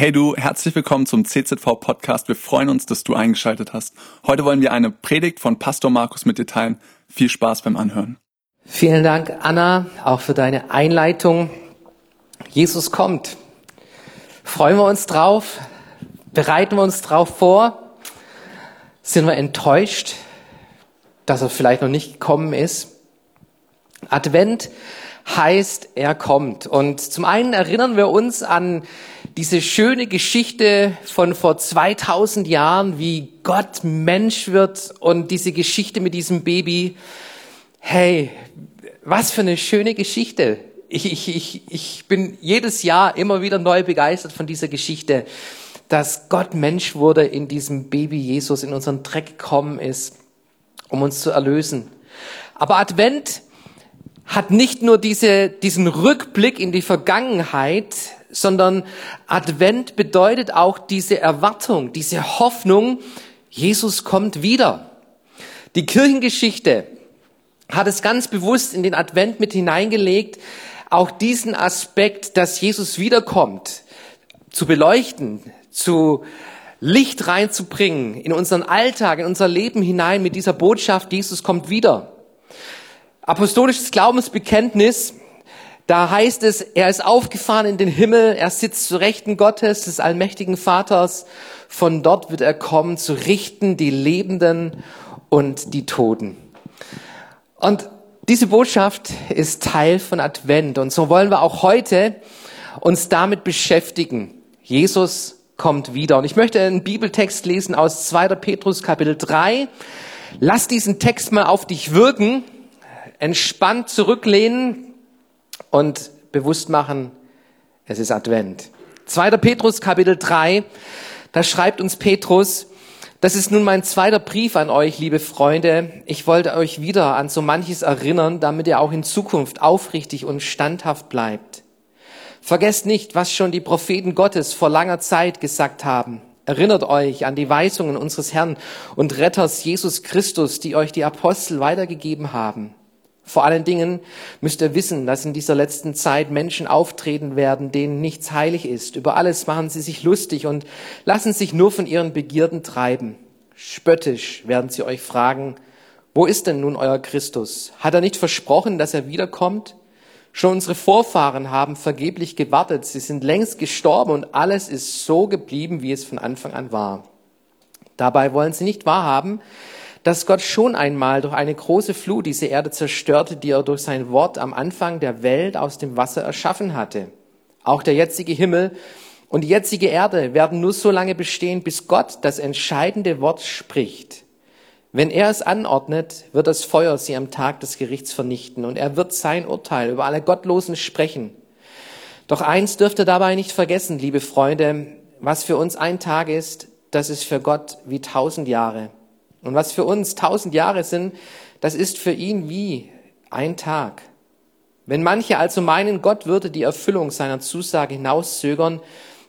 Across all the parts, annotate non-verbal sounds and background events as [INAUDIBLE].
Hey du, herzlich willkommen zum CZV Podcast. Wir freuen uns, dass du eingeschaltet hast. Heute wollen wir eine Predigt von Pastor Markus mit dir teilen. Viel Spaß beim Anhören. Vielen Dank, Anna, auch für deine Einleitung. Jesus kommt. Freuen wir uns drauf? Bereiten wir uns drauf vor? Sind wir enttäuscht, dass er vielleicht noch nicht gekommen ist? Advent heißt, er kommt. Und zum einen erinnern wir uns an diese schöne Geschichte von vor 2000 Jahren, wie Gott Mensch wird und diese Geschichte mit diesem Baby. Hey, was für eine schöne Geschichte. Ich, ich, ich, bin jedes Jahr immer wieder neu begeistert von dieser Geschichte, dass Gott Mensch wurde in diesem Baby Jesus, in unseren Dreck gekommen ist, um uns zu erlösen. Aber Advent hat nicht nur diese, diesen Rückblick in die Vergangenheit, sondern Advent bedeutet auch diese Erwartung, diese Hoffnung, Jesus kommt wieder. Die Kirchengeschichte hat es ganz bewusst in den Advent mit hineingelegt, auch diesen Aspekt, dass Jesus wiederkommt, zu beleuchten, zu Licht reinzubringen in unseren Alltag, in unser Leben hinein mit dieser Botschaft, Jesus kommt wieder. Apostolisches Glaubensbekenntnis, da heißt es, er ist aufgefahren in den Himmel, er sitzt zu Rechten Gottes, des allmächtigen Vaters. Von dort wird er kommen, zu richten die Lebenden und die Toten. Und diese Botschaft ist Teil von Advent. Und so wollen wir auch heute uns damit beschäftigen. Jesus kommt wieder. Und ich möchte einen Bibeltext lesen aus 2. Petrus Kapitel 3. Lass diesen Text mal auf dich wirken entspannt zurücklehnen und bewusst machen, es ist Advent. 2. Petrus Kapitel 3, da schreibt uns Petrus, das ist nun mein zweiter Brief an euch, liebe Freunde. Ich wollte euch wieder an so manches erinnern, damit ihr auch in Zukunft aufrichtig und standhaft bleibt. Vergesst nicht, was schon die Propheten Gottes vor langer Zeit gesagt haben. Erinnert euch an die Weisungen unseres Herrn und Retters Jesus Christus, die euch die Apostel weitergegeben haben. Vor allen Dingen müsst ihr wissen, dass in dieser letzten Zeit Menschen auftreten werden, denen nichts heilig ist. Über alles machen sie sich lustig und lassen sich nur von ihren Begierden treiben. Spöttisch werden sie euch fragen, wo ist denn nun euer Christus? Hat er nicht versprochen, dass er wiederkommt? Schon unsere Vorfahren haben vergeblich gewartet, sie sind längst gestorben und alles ist so geblieben, wie es von Anfang an war. Dabei wollen sie nicht wahrhaben, dass Gott schon einmal durch eine große Flut diese Erde zerstörte, die er durch sein Wort am Anfang der Welt aus dem Wasser erschaffen hatte. Auch der jetzige Himmel und die jetzige Erde werden nur so lange bestehen, bis Gott das entscheidende Wort spricht. Wenn er es anordnet, wird das Feuer sie am Tag des Gerichts vernichten und er wird sein Urteil über alle Gottlosen sprechen. Doch eins dürft ihr dabei nicht vergessen, liebe Freunde, was für uns ein Tag ist, das ist für Gott wie tausend Jahre. Und was für uns tausend Jahre sind, das ist für ihn wie ein Tag. Wenn manche also meinen, Gott würde die Erfüllung seiner Zusage hinauszögern,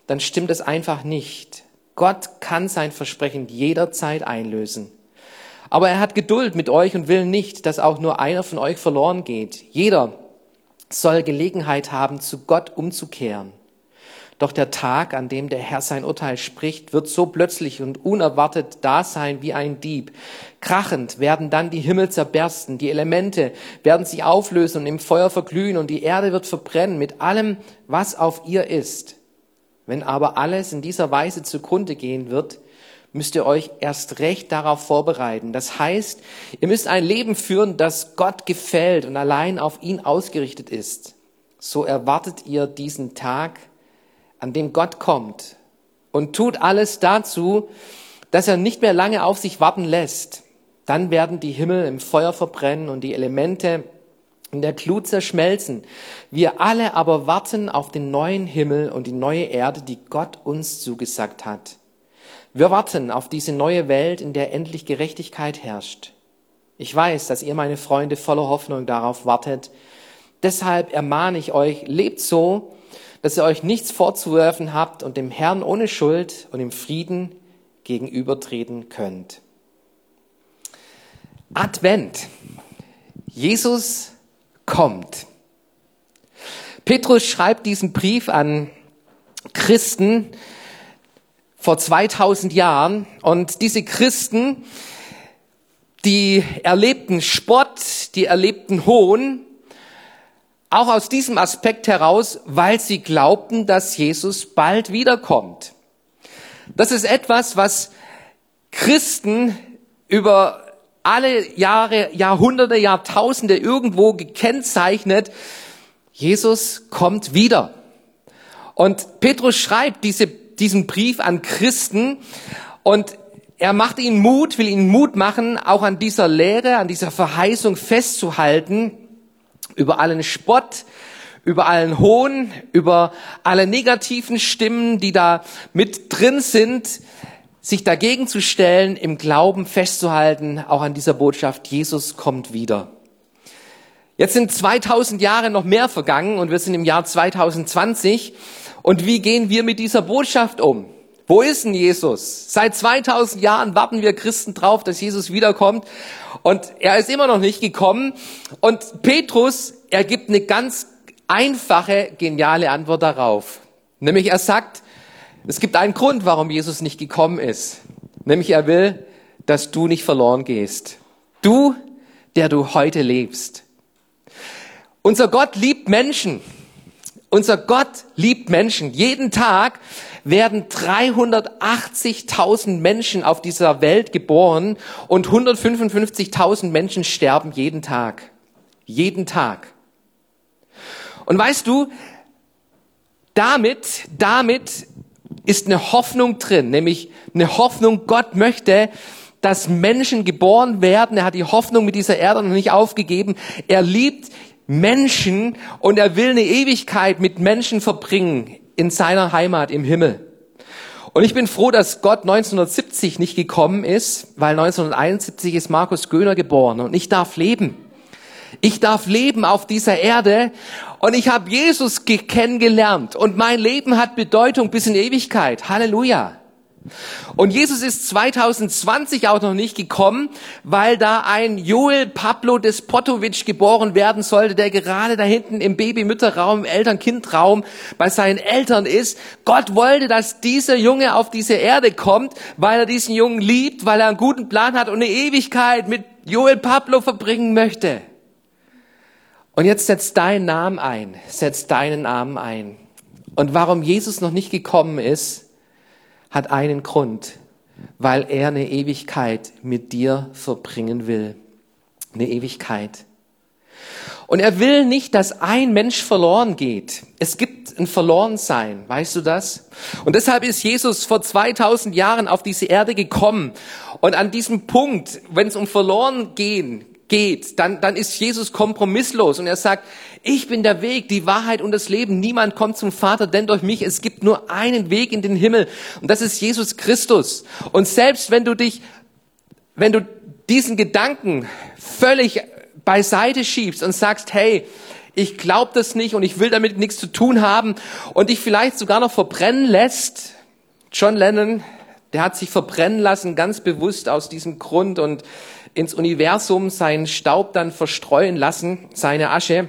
dann stimmt es einfach nicht. Gott kann sein Versprechen jederzeit einlösen. Aber er hat Geduld mit euch und will nicht, dass auch nur einer von euch verloren geht. Jeder soll Gelegenheit haben, zu Gott umzukehren. Doch der Tag, an dem der Herr sein Urteil spricht, wird so plötzlich und unerwartet da sein wie ein Dieb. Krachend werden dann die Himmel zerbersten, die Elemente werden sich auflösen und im Feuer verglühen und die Erde wird verbrennen mit allem, was auf ihr ist. Wenn aber alles in dieser Weise zugrunde gehen wird, müsst ihr euch erst recht darauf vorbereiten. Das heißt, ihr müsst ein Leben führen, das Gott gefällt und allein auf ihn ausgerichtet ist. So erwartet ihr diesen Tag, an dem Gott kommt und tut alles dazu, dass er nicht mehr lange auf sich warten lässt. Dann werden die Himmel im Feuer verbrennen und die Elemente in der Glut zerschmelzen. Wir alle aber warten auf den neuen Himmel und die neue Erde, die Gott uns zugesagt hat. Wir warten auf diese neue Welt, in der endlich Gerechtigkeit herrscht. Ich weiß, dass ihr, meine Freunde, voller Hoffnung darauf wartet. Deshalb ermahne ich euch, lebt so, dass ihr euch nichts vorzuwerfen habt und dem Herrn ohne Schuld und im Frieden gegenübertreten könnt. Advent. Jesus kommt. Petrus schreibt diesen Brief an Christen, vor 2000 Jahren und diese Christen, die erlebten Spott, die erlebten Hohn, auch aus diesem Aspekt heraus, weil sie glaubten, dass Jesus bald wiederkommt. Das ist etwas, was Christen über alle Jahre, Jahrhunderte, Jahrtausende irgendwo gekennzeichnet. Jesus kommt wieder. Und Petrus schreibt diese, diesen Brief an Christen und er macht ihnen Mut, will ihnen Mut machen, auch an dieser Lehre, an dieser Verheißung festzuhalten, über allen Spott, über allen Hohn, über alle negativen Stimmen, die da mit drin sind, sich dagegen zu stellen, im Glauben festzuhalten, auch an dieser Botschaft, Jesus kommt wieder. Jetzt sind 2000 Jahre noch mehr vergangen und wir sind im Jahr 2020. Und wie gehen wir mit dieser Botschaft um? Wo ist denn Jesus? Seit 2000 Jahren warten wir Christen drauf, dass Jesus wiederkommt. Und er ist immer noch nicht gekommen. Und Petrus, er gibt eine ganz einfache, geniale Antwort darauf. Nämlich er sagt, es gibt einen Grund, warum Jesus nicht gekommen ist. Nämlich er will, dass du nicht verloren gehst. Du, der du heute lebst. Unser Gott liebt Menschen. Unser Gott liebt Menschen. Jeden Tag werden 380.000 Menschen auf dieser Welt geboren und 155.000 Menschen sterben jeden Tag. Jeden Tag. Und weißt du, damit, damit ist eine Hoffnung drin, nämlich eine Hoffnung, Gott möchte, dass Menschen geboren werden. Er hat die Hoffnung mit dieser Erde noch nicht aufgegeben. Er liebt Menschen und er will eine Ewigkeit mit Menschen verbringen in seiner Heimat im Himmel. Und ich bin froh, dass Gott 1970 nicht gekommen ist, weil 1971 ist Markus Göhner geboren und ich darf leben. Ich darf leben auf dieser Erde und ich habe Jesus kennengelernt und mein Leben hat Bedeutung bis in Ewigkeit. Halleluja. Und Jesus ist 2020 auch noch nicht gekommen, weil da ein Joel Pablo Despotovic geboren werden sollte, der gerade da hinten im Babymütterraum, Eltern-Kind-Raum bei seinen Eltern ist. Gott wollte, dass dieser Junge auf diese Erde kommt, weil er diesen Jungen liebt, weil er einen guten Plan hat und eine Ewigkeit mit Joel Pablo verbringen möchte. Und jetzt setzt deinen Namen ein, setzt deinen Namen ein. Und warum Jesus noch nicht gekommen ist, hat einen Grund, weil er eine Ewigkeit mit dir verbringen will. Eine Ewigkeit. Und er will nicht, dass ein Mensch verloren geht. Es gibt ein Verlorensein, weißt du das? Und deshalb ist Jesus vor 2000 Jahren auf diese Erde gekommen. Und an diesem Punkt, wenn es um verloren gehen geht, dann, dann ist Jesus kompromisslos und er sagt, ich bin der Weg, die Wahrheit und das Leben. Niemand kommt zum Vater, denn durch mich. Es gibt nur einen Weg in den Himmel. Und das ist Jesus Christus. Und selbst wenn du dich, wenn du diesen Gedanken völlig beiseite schiebst und sagst, hey, ich glaube das nicht und ich will damit nichts zu tun haben und dich vielleicht sogar noch verbrennen lässt. John Lennon, der hat sich verbrennen lassen, ganz bewusst aus diesem Grund und ins Universum seinen Staub dann verstreuen lassen, seine Asche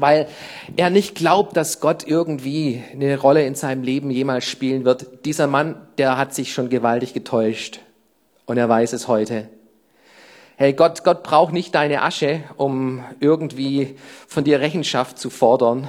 weil er nicht glaubt, dass Gott irgendwie eine Rolle in seinem Leben jemals spielen wird. Dieser Mann, der hat sich schon gewaltig getäuscht und er weiß es heute. Hey, Gott, Gott braucht nicht deine Asche, um irgendwie von dir Rechenschaft zu fordern.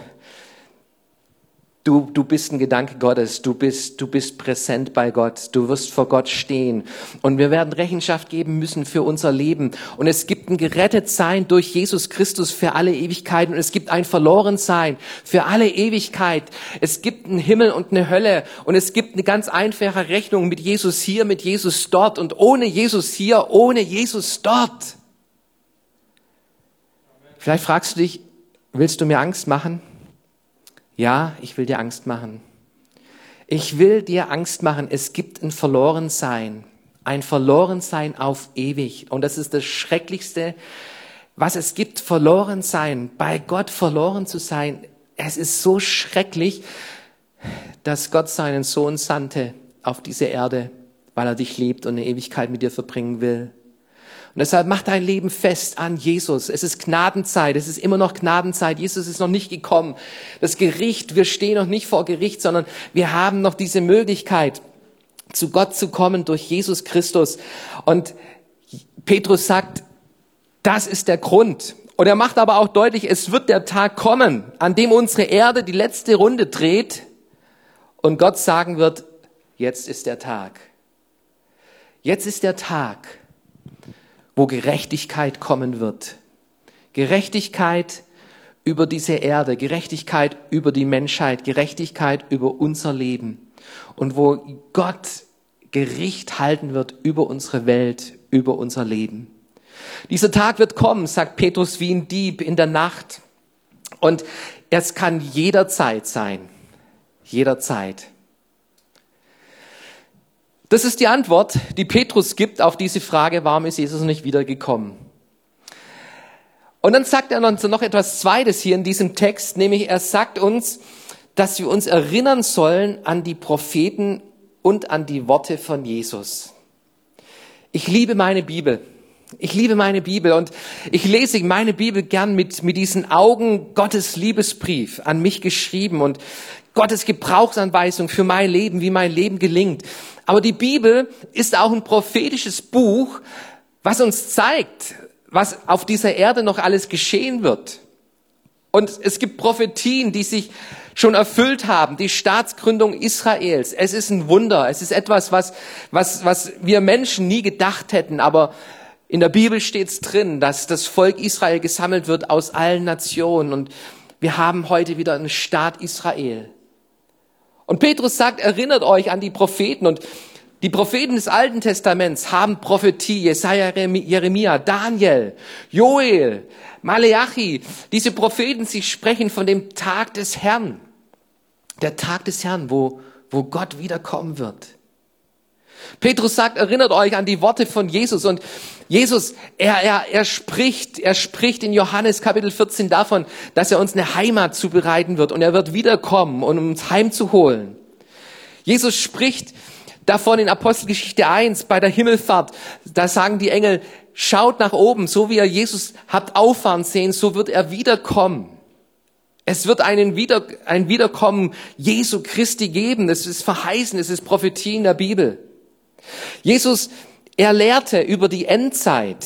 Du, du bist ein Gedanke Gottes, du bist, du bist präsent bei Gott, du wirst vor Gott stehen. Und wir werden Rechenschaft geben müssen für unser Leben. Und es gibt ein Gerettetsein durch Jesus Christus für alle Ewigkeiten. Und es gibt ein Verlorensein für alle Ewigkeit. Es gibt einen Himmel und eine Hölle. Und es gibt eine ganz einfache Rechnung mit Jesus hier, mit Jesus dort. Und ohne Jesus hier, ohne Jesus dort. Vielleicht fragst du dich, willst du mir Angst machen? Ja, ich will dir Angst machen. Ich will dir Angst machen. Es gibt ein Verlorensein. Ein Verlorensein auf ewig. Und das ist das Schrecklichste, was es gibt. Verlorensein. Bei Gott verloren zu sein. Es ist so schrecklich, dass Gott seinen Sohn sandte auf diese Erde, weil er dich liebt und eine Ewigkeit mit dir verbringen will. Und deshalb mach dein Leben fest an Jesus. Es ist Gnadenzeit. Es ist immer noch Gnadenzeit. Jesus ist noch nicht gekommen. Das Gericht, wir stehen noch nicht vor Gericht, sondern wir haben noch diese Möglichkeit. zu Gott zu kommen durch Jesus Christus. Und Petrus sagt, das ist der Grund. Und er macht aber auch deutlich, es wird der Tag kommen, an dem unsere Erde die letzte Runde dreht und Gott sagen wird, jetzt ist der Tag. Jetzt ist der Tag, wo Gerechtigkeit kommen wird. Gerechtigkeit über diese Erde, Gerechtigkeit über die Menschheit, Gerechtigkeit über unser Leben und wo Gott Gericht halten wird über unsere Welt, über unser Leben. Dieser Tag wird kommen, sagt Petrus, wie ein Dieb in der Nacht. Und es kann jederzeit sein. Jederzeit. Das ist die Antwort, die Petrus gibt auf diese Frage, warum ist Jesus nicht wiedergekommen? Und dann sagt er uns noch etwas Zweites hier in diesem Text, nämlich er sagt uns, dass wir uns erinnern sollen an die Propheten und an die Worte von Jesus. Ich liebe meine Bibel. Ich liebe meine Bibel und ich lese meine Bibel gern mit, mit diesen Augen Gottes Liebesbrief an mich geschrieben und Gottes Gebrauchsanweisung für mein Leben, wie mein Leben gelingt. Aber die Bibel ist auch ein prophetisches Buch, was uns zeigt, was auf dieser Erde noch alles geschehen wird. Und es gibt Prophetien, die sich schon erfüllt haben, die Staatsgründung Israels. Es ist ein Wunder. Es ist etwas, was, was, was wir Menschen nie gedacht hätten. Aber in der Bibel steht es drin, dass das Volk Israel gesammelt wird aus allen Nationen. Und wir haben heute wieder einen Staat Israel. Und Petrus sagt, erinnert euch an die Propheten. Und die Propheten des Alten Testaments haben Prophetie, Jesaja, Jeremia, Daniel, Joel, Maleachi. Diese Propheten, sie sprechen von dem Tag des Herrn. Der Tag des Herrn, wo, wo Gott wiederkommen wird. Petrus sagt, erinnert euch an die Worte von Jesus und Jesus, er, er, er spricht, er spricht in Johannes Kapitel 14 davon, dass er uns eine Heimat zubereiten wird und er wird wiederkommen, um uns heimzuholen. Jesus spricht davon in Apostelgeschichte 1 bei der Himmelfahrt. Da sagen die Engel, schaut nach oben, so wie ihr Jesus habt auffahren sehen, so wird er wiederkommen. Es wird einen Wieder, ein Wiederkommen Jesu Christi geben. Es ist verheißen, es ist Prophetie in der Bibel. Jesus, er lehrte über die Endzeit,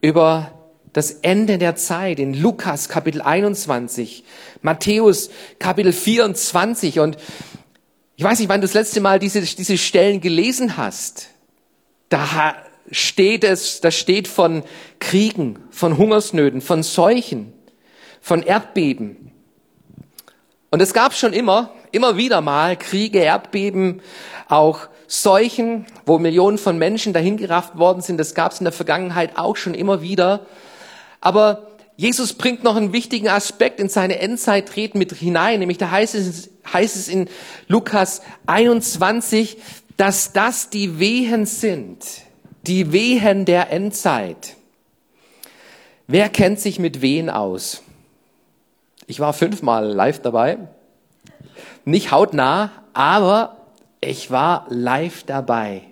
über das Ende der Zeit in Lukas Kapitel 21, Matthäus Kapitel 24 und ich weiß nicht, wann du das letzte Mal diese, diese Stellen gelesen hast. Da steht es, da steht von Kriegen, von Hungersnöten, von Seuchen, von Erdbeben. Und es gab schon immer, immer wieder mal Kriege, Erdbeben, auch Seuchen, wo Millionen von Menschen dahingerafft worden sind. Das gab es in der Vergangenheit auch schon immer wieder. Aber Jesus bringt noch einen wichtigen Aspekt in seine Endzeitreden mit hinein, nämlich da heißt es, heißt es in Lukas 21, dass das die Wehen sind, die Wehen der Endzeit. Wer kennt sich mit Wehen aus? Ich war fünfmal live dabei, nicht hautnah, aber ich war live dabei.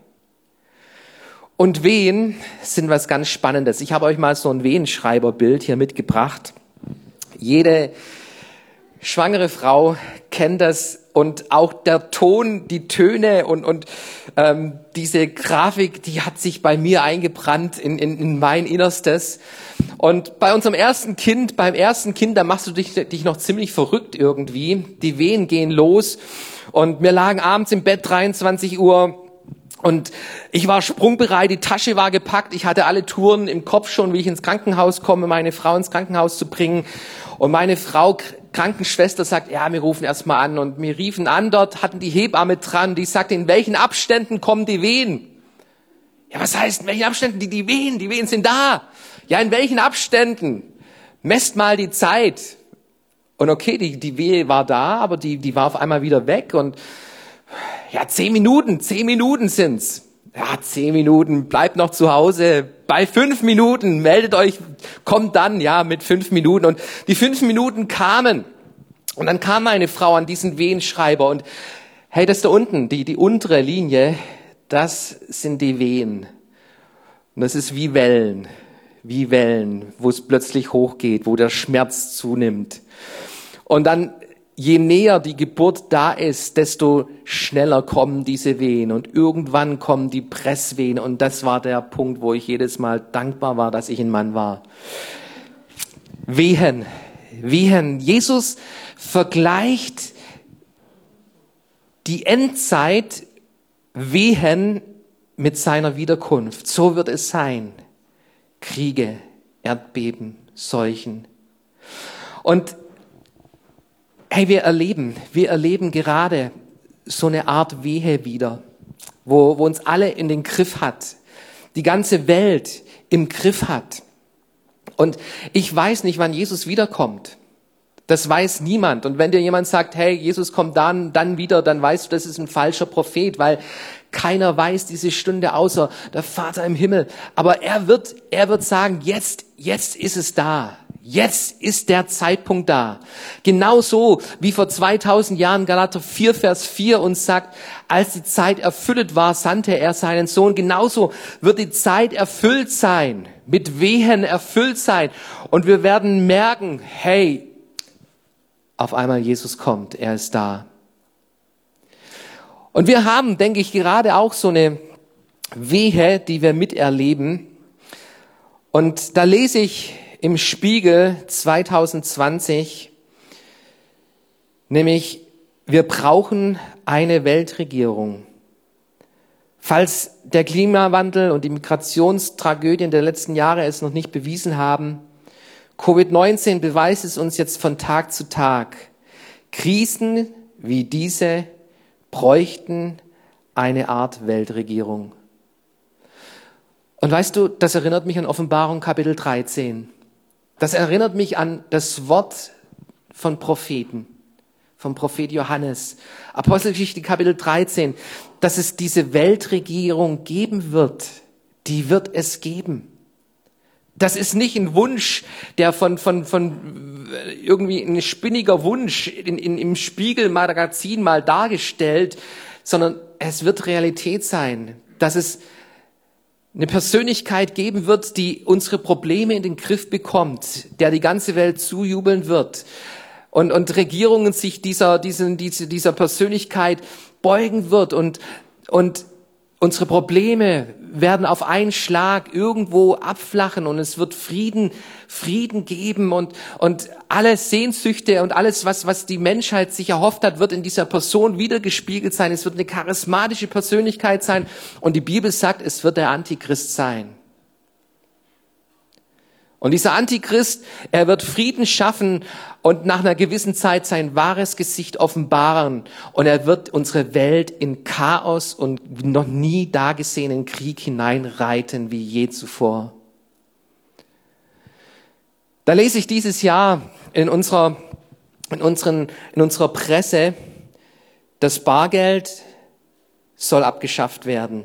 Und Wehen sind was ganz Spannendes. Ich habe euch mal so ein Wehenschreiberbild hier mitgebracht. Jede schwangere Frau kennt das und auch der Ton, die Töne und, und ähm, diese Grafik, die hat sich bei mir eingebrannt in, in, in mein Innerstes. Und bei unserem ersten Kind, beim ersten Kind, da machst du dich, dich noch ziemlich verrückt irgendwie. Die Wehen gehen los und wir lagen abends im Bett 23 Uhr und ich war sprungbereit, die Tasche war gepackt, ich hatte alle Touren im Kopf schon, wie ich ins Krankenhaus komme, meine Frau ins Krankenhaus zu bringen. Und meine Frau, Krankenschwester, sagt, ja, wir rufen erst mal an. Und wir riefen an, dort hatten die Hebamme dran, die sagte, in welchen Abständen kommen die Wehen? Ja, was heißt, in welchen Abständen? Die, die Wehen, die Wehen sind da. Ja, in welchen Abständen? Messt mal die Zeit. Und okay, die, die Wehe war da, aber die, die war auf einmal wieder weg und ja, zehn Minuten, zehn Minuten sind's. Ja, zehn Minuten, bleibt noch zu Hause. Bei fünf Minuten, meldet euch, kommt dann, ja, mit fünf Minuten. Und die fünf Minuten kamen. Und dann kam eine Frau an diesen Wehenschreiber und, hey, das da unten, die, die untere Linie, das sind die Wehen. Und das ist wie Wellen, wie Wellen, wo es plötzlich hochgeht, wo der Schmerz zunimmt. Und dann je näher die Geburt da ist, desto schneller kommen diese Wehen und irgendwann kommen die Presswehen und das war der Punkt, wo ich jedes Mal dankbar war, dass ich ein Mann war. Wehen, Wehen. Jesus vergleicht die Endzeit Wehen mit seiner Wiederkunft. So wird es sein. Kriege, Erdbeben, Seuchen. Und hey, wir erleben, wir erleben gerade so eine Art Wehe wieder, wo, wo uns alle in den Griff hat, die ganze Welt im Griff hat. Und ich weiß nicht, wann Jesus wiederkommt. Das weiß niemand. Und wenn dir jemand sagt, hey, Jesus kommt dann, dann wieder, dann weißt du, das ist ein falscher Prophet, weil keiner weiß diese Stunde außer der Vater im Himmel. Aber er wird, er wird sagen, jetzt, jetzt ist es da. Jetzt ist der Zeitpunkt da. Genauso wie vor 2000 Jahren Galater 4, Vers 4 uns sagt, als die Zeit erfüllt war, sandte er seinen Sohn. Genauso wird die Zeit erfüllt sein, mit Wehen erfüllt sein. Und wir werden merken, hey, auf einmal Jesus kommt, er ist da. Und wir haben, denke ich, gerade auch so eine Wehe, die wir miterleben. Und da lese ich im Spiegel 2020, nämlich wir brauchen eine Weltregierung. Falls der Klimawandel und die Migrationstragödien der letzten Jahre es noch nicht bewiesen haben, Covid-19 beweist es uns jetzt von Tag zu Tag. Krisen wie diese bräuchten eine Art Weltregierung. Und weißt du, das erinnert mich an Offenbarung Kapitel 13. Das erinnert mich an das Wort von Propheten, vom Prophet Johannes. Apostelgeschichte Kapitel 13, dass es diese Weltregierung geben wird, die wird es geben. Das ist nicht ein Wunsch, der von, von, von irgendwie ein spinniger Wunsch in, in, im Spiegelmagazin mal dargestellt, sondern es wird Realität sein, dass es eine Persönlichkeit geben wird, die unsere Probleme in den Griff bekommt, der die ganze Welt zujubeln wird. Und, und Regierungen sich dieser, diesen, diese, dieser Persönlichkeit beugen wird und, und unsere Probleme werden auf einen Schlag irgendwo abflachen und es wird Frieden, Frieden geben und, und alle Sehnsüchte und alles, was, was die Menschheit sich erhofft hat, wird in dieser Person wiedergespiegelt sein. Es wird eine charismatische Persönlichkeit sein und die Bibel sagt, es wird der Antichrist sein. Und dieser Antichrist, er wird Frieden schaffen und nach einer gewissen Zeit sein wahres Gesicht offenbaren. Und er wird unsere Welt in Chaos und noch nie dagesehenen Krieg hineinreiten wie je zuvor. Da lese ich dieses Jahr in unserer, in unseren, in unserer Presse, das Bargeld soll abgeschafft werden.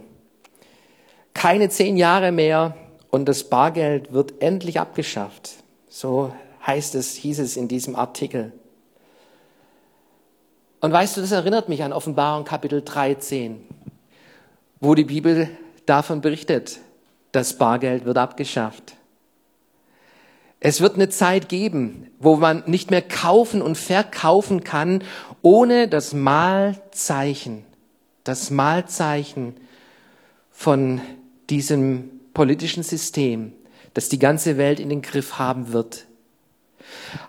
Keine zehn Jahre mehr und das Bargeld wird endlich abgeschafft. So heißt es, hieß es in diesem Artikel. Und weißt du, das erinnert mich an Offenbarung Kapitel 13, wo die Bibel davon berichtet, das Bargeld wird abgeschafft. Es wird eine Zeit geben, wo man nicht mehr kaufen und verkaufen kann, ohne das Malzeichen, das Malzeichen von diesem politischen System, das die ganze Welt in den Griff haben wird.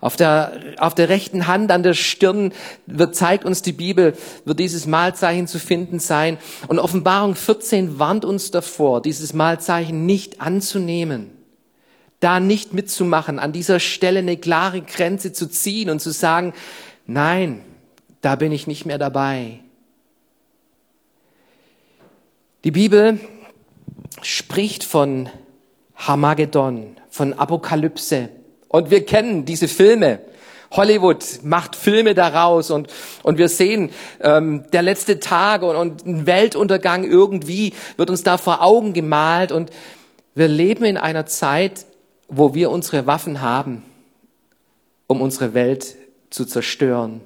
Auf der, auf der rechten Hand an der Stirn wird, zeigt uns die Bibel, wird dieses Malzeichen zu finden sein. Und Offenbarung 14 warnt uns davor, dieses Malzeichen nicht anzunehmen, da nicht mitzumachen, an dieser Stelle eine klare Grenze zu ziehen und zu sagen, nein, da bin ich nicht mehr dabei. Die Bibel spricht von Hamagedon, von Apokalypse. Und wir kennen diese Filme. Hollywood macht Filme daraus und, und wir sehen ähm, der letzte Tag und, und ein Weltuntergang irgendwie wird uns da vor Augen gemalt und wir leben in einer Zeit, wo wir unsere Waffen haben, um unsere Welt zu zerstören,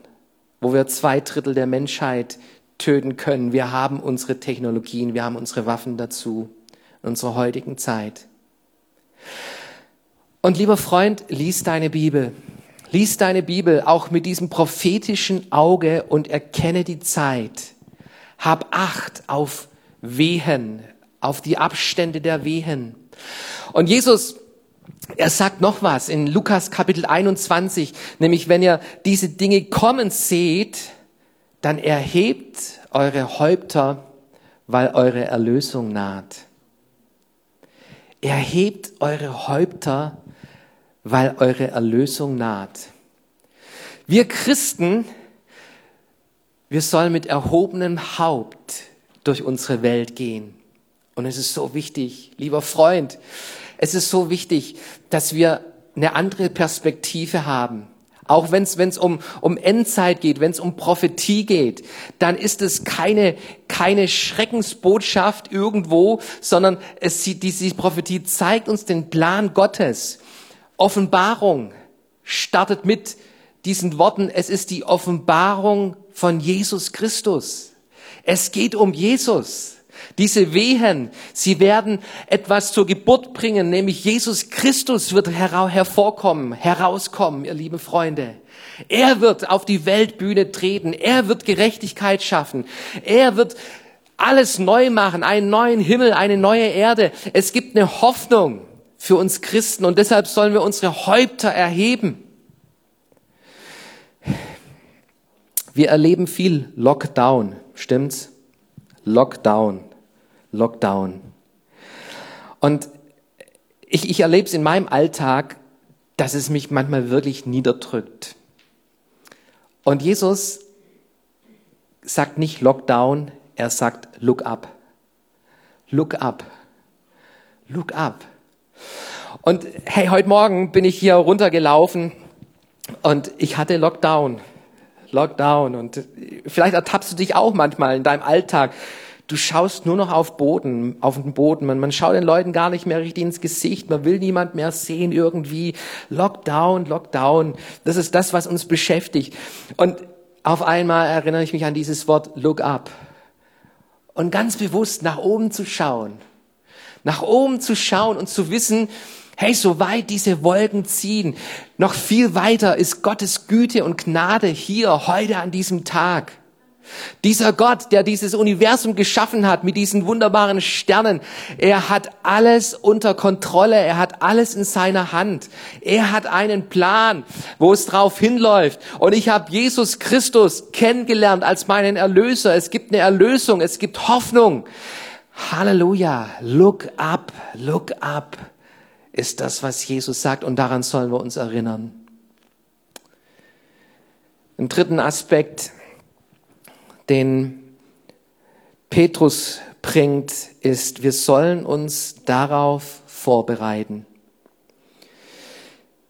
wo wir zwei Drittel der Menschheit töten können. Wir haben unsere Technologien, wir haben unsere Waffen dazu in unserer heutigen Zeit. Und lieber Freund, lies deine Bibel. Lies deine Bibel auch mit diesem prophetischen Auge und erkenne die Zeit. Hab Acht auf Wehen, auf die Abstände der Wehen. Und Jesus, er sagt noch was in Lukas Kapitel 21, nämlich wenn ihr diese Dinge kommen seht, dann erhebt eure Häupter, weil eure Erlösung naht. Erhebt eure Häupter, weil eure Erlösung naht. Wir Christen, wir sollen mit erhobenem Haupt durch unsere Welt gehen. Und es ist so wichtig, lieber Freund, es ist so wichtig, dass wir eine andere Perspektive haben. Auch wenn es um, um Endzeit geht, wenn es um Prophetie geht, dann ist es keine, keine Schreckensbotschaft irgendwo, sondern es, diese Prophetie zeigt uns den Plan Gottes. Offenbarung startet mit diesen Worten, es ist die Offenbarung von Jesus Christus. Es geht um Jesus. Diese Wehen, sie werden etwas zur Geburt bringen, nämlich Jesus Christus wird hervorkommen, herauskommen, ihr lieben Freunde. Er wird auf die Weltbühne treten, er wird Gerechtigkeit schaffen, er wird alles neu machen, einen neuen Himmel, eine neue Erde. Es gibt eine Hoffnung für uns Christen und deshalb sollen wir unsere Häupter erheben. Wir erleben viel Lockdown, stimmt's? Lockdown. Lockdown. Und ich, ich erlebe es in meinem Alltag, dass es mich manchmal wirklich niederdrückt. Und Jesus sagt nicht Lockdown, er sagt Look up. Look up. Look up. Und hey, heute Morgen bin ich hier runtergelaufen und ich hatte Lockdown. Lockdown. Und vielleicht ertappst du dich auch manchmal in deinem Alltag, Du schaust nur noch auf Boden, auf den Boden. Man, man schaut den Leuten gar nicht mehr richtig ins Gesicht. Man will niemand mehr sehen irgendwie. Lockdown, Lockdown. Das ist das, was uns beschäftigt. Und auf einmal erinnere ich mich an dieses Wort Look up. Und ganz bewusst nach oben zu schauen. Nach oben zu schauen und zu wissen, hey, so weit diese Wolken ziehen, noch viel weiter ist Gottes Güte und Gnade hier, heute an diesem Tag. Dieser Gott, der dieses Universum geschaffen hat mit diesen wunderbaren Sternen, er hat alles unter Kontrolle, er hat alles in seiner Hand. Er hat einen Plan, wo es drauf hinläuft. Und ich habe Jesus Christus kennengelernt als meinen Erlöser. Es gibt eine Erlösung, es gibt Hoffnung. Halleluja. Look up, look up ist das, was Jesus sagt und daran sollen wir uns erinnern. Im dritten Aspekt den Petrus bringt, ist, wir sollen uns darauf vorbereiten.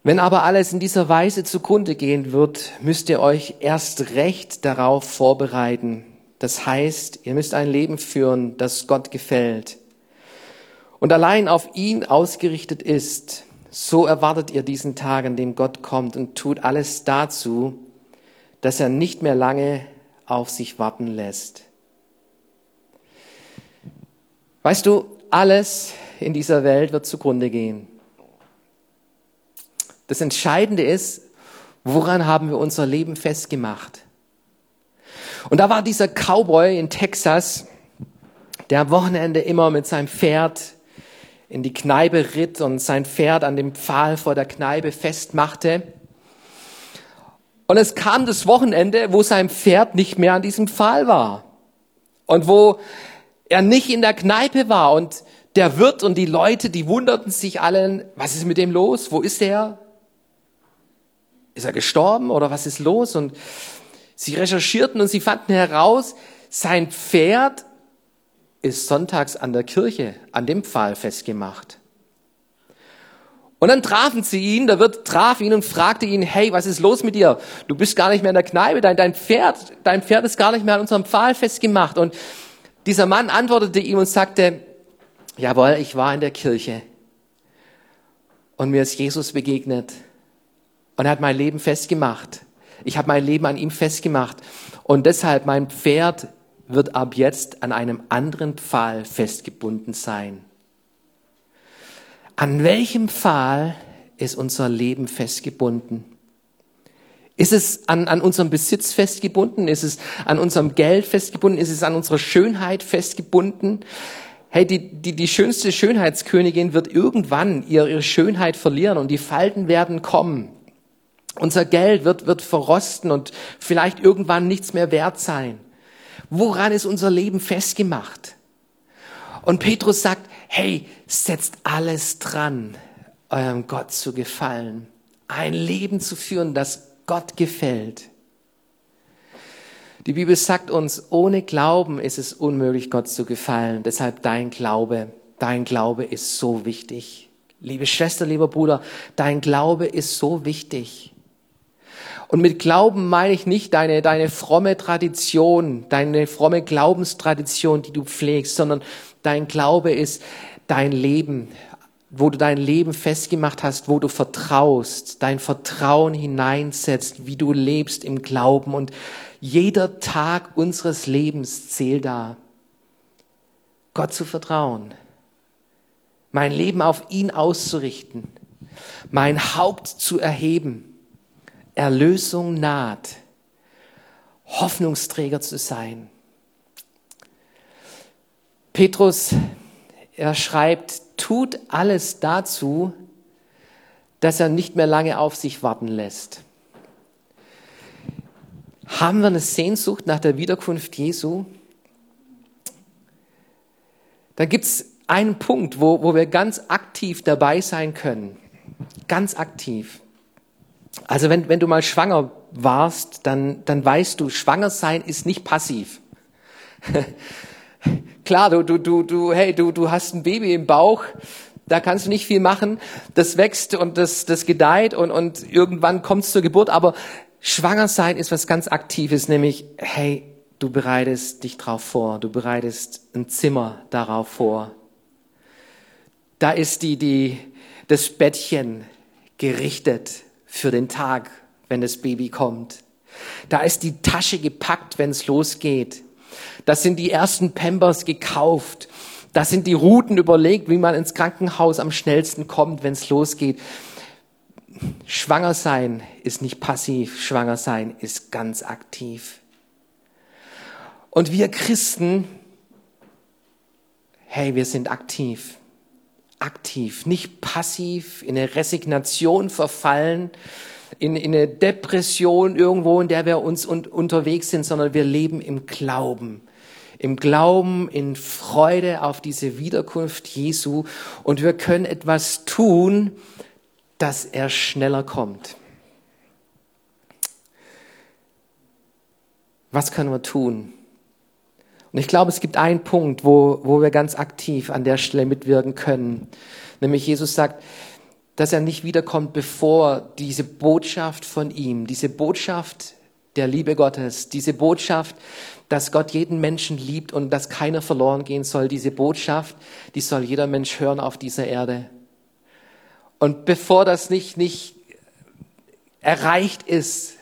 Wenn aber alles in dieser Weise zugrunde gehen wird, müsst ihr euch erst recht darauf vorbereiten. Das heißt, ihr müsst ein Leben führen, das Gott gefällt und allein auf ihn ausgerichtet ist. So erwartet ihr diesen Tag, an dem Gott kommt und tut alles dazu, dass er nicht mehr lange auf sich warten lässt. Weißt du, alles in dieser Welt wird zugrunde gehen. Das Entscheidende ist, woran haben wir unser Leben festgemacht? Und da war dieser Cowboy in Texas, der am Wochenende immer mit seinem Pferd in die Kneipe ritt und sein Pferd an dem Pfahl vor der Kneipe festmachte. Und es kam das Wochenende, wo sein Pferd nicht mehr an diesem Pfahl war. Und wo er nicht in der Kneipe war. Und der Wirt und die Leute, die wunderten sich allen, was ist mit dem los? Wo ist er? Ist er gestorben oder was ist los? Und sie recherchierten und sie fanden heraus, sein Pferd ist sonntags an der Kirche, an dem Pfahl festgemacht. Und dann trafen sie ihn, der Wirt traf ihn und fragte ihn, hey, was ist los mit dir? Du bist gar nicht mehr in der Kneipe, dein, dein Pferd, dein Pferd ist gar nicht mehr an unserem Pfahl festgemacht. Und dieser Mann antwortete ihm und sagte, jawohl, ich war in der Kirche und mir ist Jesus begegnet und er hat mein Leben festgemacht. Ich habe mein Leben an ihm festgemacht und deshalb mein Pferd wird ab jetzt an einem anderen Pfahl festgebunden sein. An welchem Pfahl ist unser Leben festgebunden? Ist es an, an unserem Besitz festgebunden? Ist es an unserem Geld festgebunden? Ist es an unserer Schönheit festgebunden? Hey, die, die, die schönste Schönheitskönigin wird irgendwann ihre, Schönheit verlieren und die Falten werden kommen. Unser Geld wird, wird verrosten und vielleicht irgendwann nichts mehr wert sein. Woran ist unser Leben festgemacht? Und Petrus sagt, hey, setzt alles dran, eurem Gott zu gefallen. Ein Leben zu führen, das Gott gefällt. Die Bibel sagt uns, ohne Glauben ist es unmöglich, Gott zu gefallen. Deshalb dein Glaube, dein Glaube ist so wichtig. Liebe Schwester, lieber Bruder, dein Glaube ist so wichtig. Und mit Glauben meine ich nicht deine, deine fromme Tradition, deine fromme Glaubenstradition, die du pflegst, sondern dein Glaube ist dein Leben, wo du dein Leben festgemacht hast, wo du vertraust, dein Vertrauen hineinsetzt, wie du lebst im Glauben. Und jeder Tag unseres Lebens zählt da. Gott zu vertrauen, mein Leben auf ihn auszurichten, mein Haupt zu erheben Erlösung naht, Hoffnungsträger zu sein. Petrus, er schreibt, tut alles dazu, dass er nicht mehr lange auf sich warten lässt. Haben wir eine Sehnsucht nach der Wiederkunft Jesu? Da gibt es einen Punkt, wo, wo wir ganz aktiv dabei sein können. Ganz aktiv. Also wenn, wenn du mal schwanger warst, dann, dann weißt du, schwanger sein ist nicht passiv. [LAUGHS] Klar, du, du, du, du, hey, du, du hast ein Baby im Bauch, da kannst du nicht viel machen. Das wächst und das, das gedeiht und, und irgendwann kommt es zur Geburt. Aber schwanger sein ist was ganz Aktives, nämlich, hey, du bereitest dich drauf vor. Du bereitest ein Zimmer darauf vor. Da ist die, die, das Bettchen gerichtet für den Tag, wenn das Baby kommt. Da ist die Tasche gepackt, wenn es losgeht. Da sind die ersten Pampers gekauft. Da sind die Routen überlegt, wie man ins Krankenhaus am schnellsten kommt, wenn es losgeht. Schwanger sein ist nicht passiv, schwanger sein ist ganz aktiv. Und wir Christen, hey, wir sind aktiv aktiv, nicht passiv in eine Resignation verfallen, in, in eine Depression irgendwo, in der wir uns un unterwegs sind, sondern wir leben im Glauben. Im Glauben, in Freude auf diese Wiederkunft Jesu und wir können etwas tun, dass er schneller kommt. Was können wir tun? Und ich glaube, es gibt einen Punkt, wo, wo wir ganz aktiv an der Stelle mitwirken können. Nämlich Jesus sagt, dass er nicht wiederkommt, bevor diese Botschaft von ihm, diese Botschaft der Liebe Gottes, diese Botschaft, dass Gott jeden Menschen liebt und dass keiner verloren gehen soll, diese Botschaft, die soll jeder Mensch hören auf dieser Erde. Und bevor das nicht, nicht erreicht ist,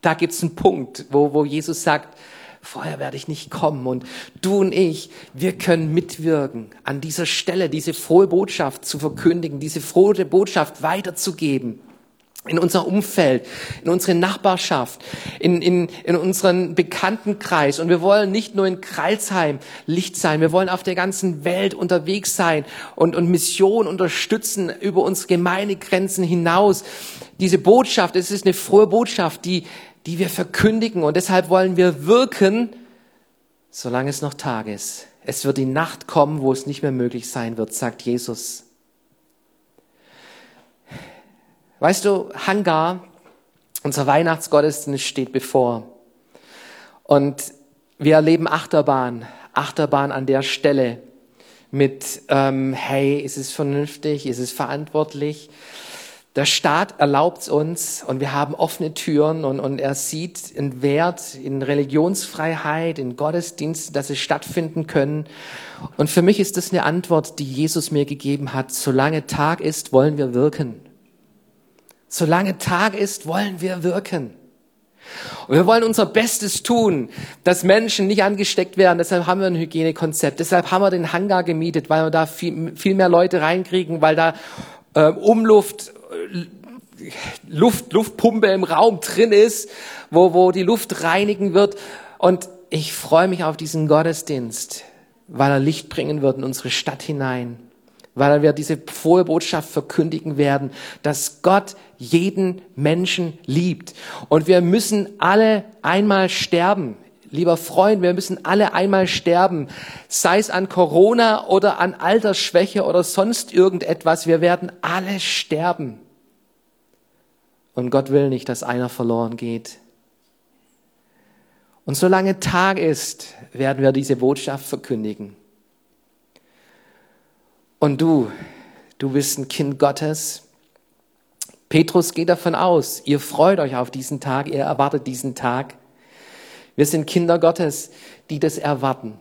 da gibt es einen Punkt, wo, wo Jesus sagt, vorher werde ich nicht kommen. Und du und ich, wir können mitwirken, an dieser Stelle diese frohe Botschaft zu verkündigen, diese frohe Botschaft weiterzugeben in unser Umfeld, in unsere Nachbarschaft, in, in, in unseren Bekanntenkreis. Und wir wollen nicht nur in Kreilsheim Licht sein, wir wollen auf der ganzen Welt unterwegs sein und, und Mission unterstützen über unsere Gemeindegrenzen hinaus. Diese Botschaft, es ist eine frohe Botschaft, die, die wir verkündigen. Und deshalb wollen wir wirken, solange es noch Tag ist. Es wird die Nacht kommen, wo es nicht mehr möglich sein wird, sagt Jesus. Weißt du, Hangar, unser Weihnachtsgottesdienst steht bevor. Und wir erleben Achterbahn, Achterbahn an der Stelle mit, ähm, hey, ist es vernünftig, ist es verantwortlich? Der Staat erlaubt uns und wir haben offene Türen und, und er sieht einen Wert in Religionsfreiheit, in Gottesdiensten, dass sie stattfinden können. Und für mich ist das eine Antwort, die Jesus mir gegeben hat. Solange Tag ist, wollen wir wirken. Solange Tag ist, wollen wir wirken. Und wir wollen unser Bestes tun, dass Menschen nicht angesteckt werden. Deshalb haben wir ein Hygienekonzept. Deshalb haben wir den Hangar gemietet, weil wir da viel, viel mehr Leute reinkriegen, weil da äh, Umluft Luft, Luftpumpe im Raum drin ist, wo, wo die Luft reinigen wird. Und ich freue mich auf diesen Gottesdienst, weil er Licht bringen wird in unsere Stadt hinein, weil wir diese frohe Botschaft verkündigen werden, dass Gott jeden Menschen liebt. Und wir müssen alle einmal sterben. Lieber Freund, wir müssen alle einmal sterben, sei es an Corona oder an Altersschwäche oder sonst irgendetwas. Wir werden alle sterben. Und Gott will nicht, dass einer verloren geht. Und solange Tag ist, werden wir diese Botschaft verkündigen. Und du, du bist ein Kind Gottes. Petrus geht davon aus, ihr freut euch auf diesen Tag, ihr erwartet diesen Tag. Wir sind Kinder Gottes, die das erwarten.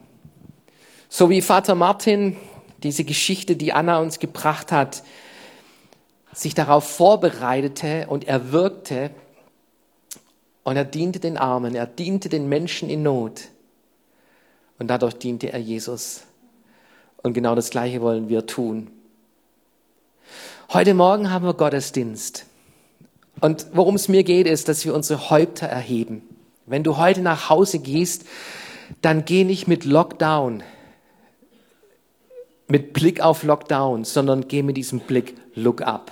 So wie Vater Martin diese Geschichte, die Anna uns gebracht hat, sich darauf vorbereitete und er wirkte und er diente den Armen, er diente den Menschen in Not und dadurch diente er Jesus. Und genau das Gleiche wollen wir tun. Heute Morgen haben wir Gottesdienst. Und worum es mir geht, ist, dass wir unsere Häupter erheben. Wenn du heute nach Hause gehst, dann geh nicht mit Lockdown, mit Blick auf Lockdown, sondern geh mit diesem Blick Look up.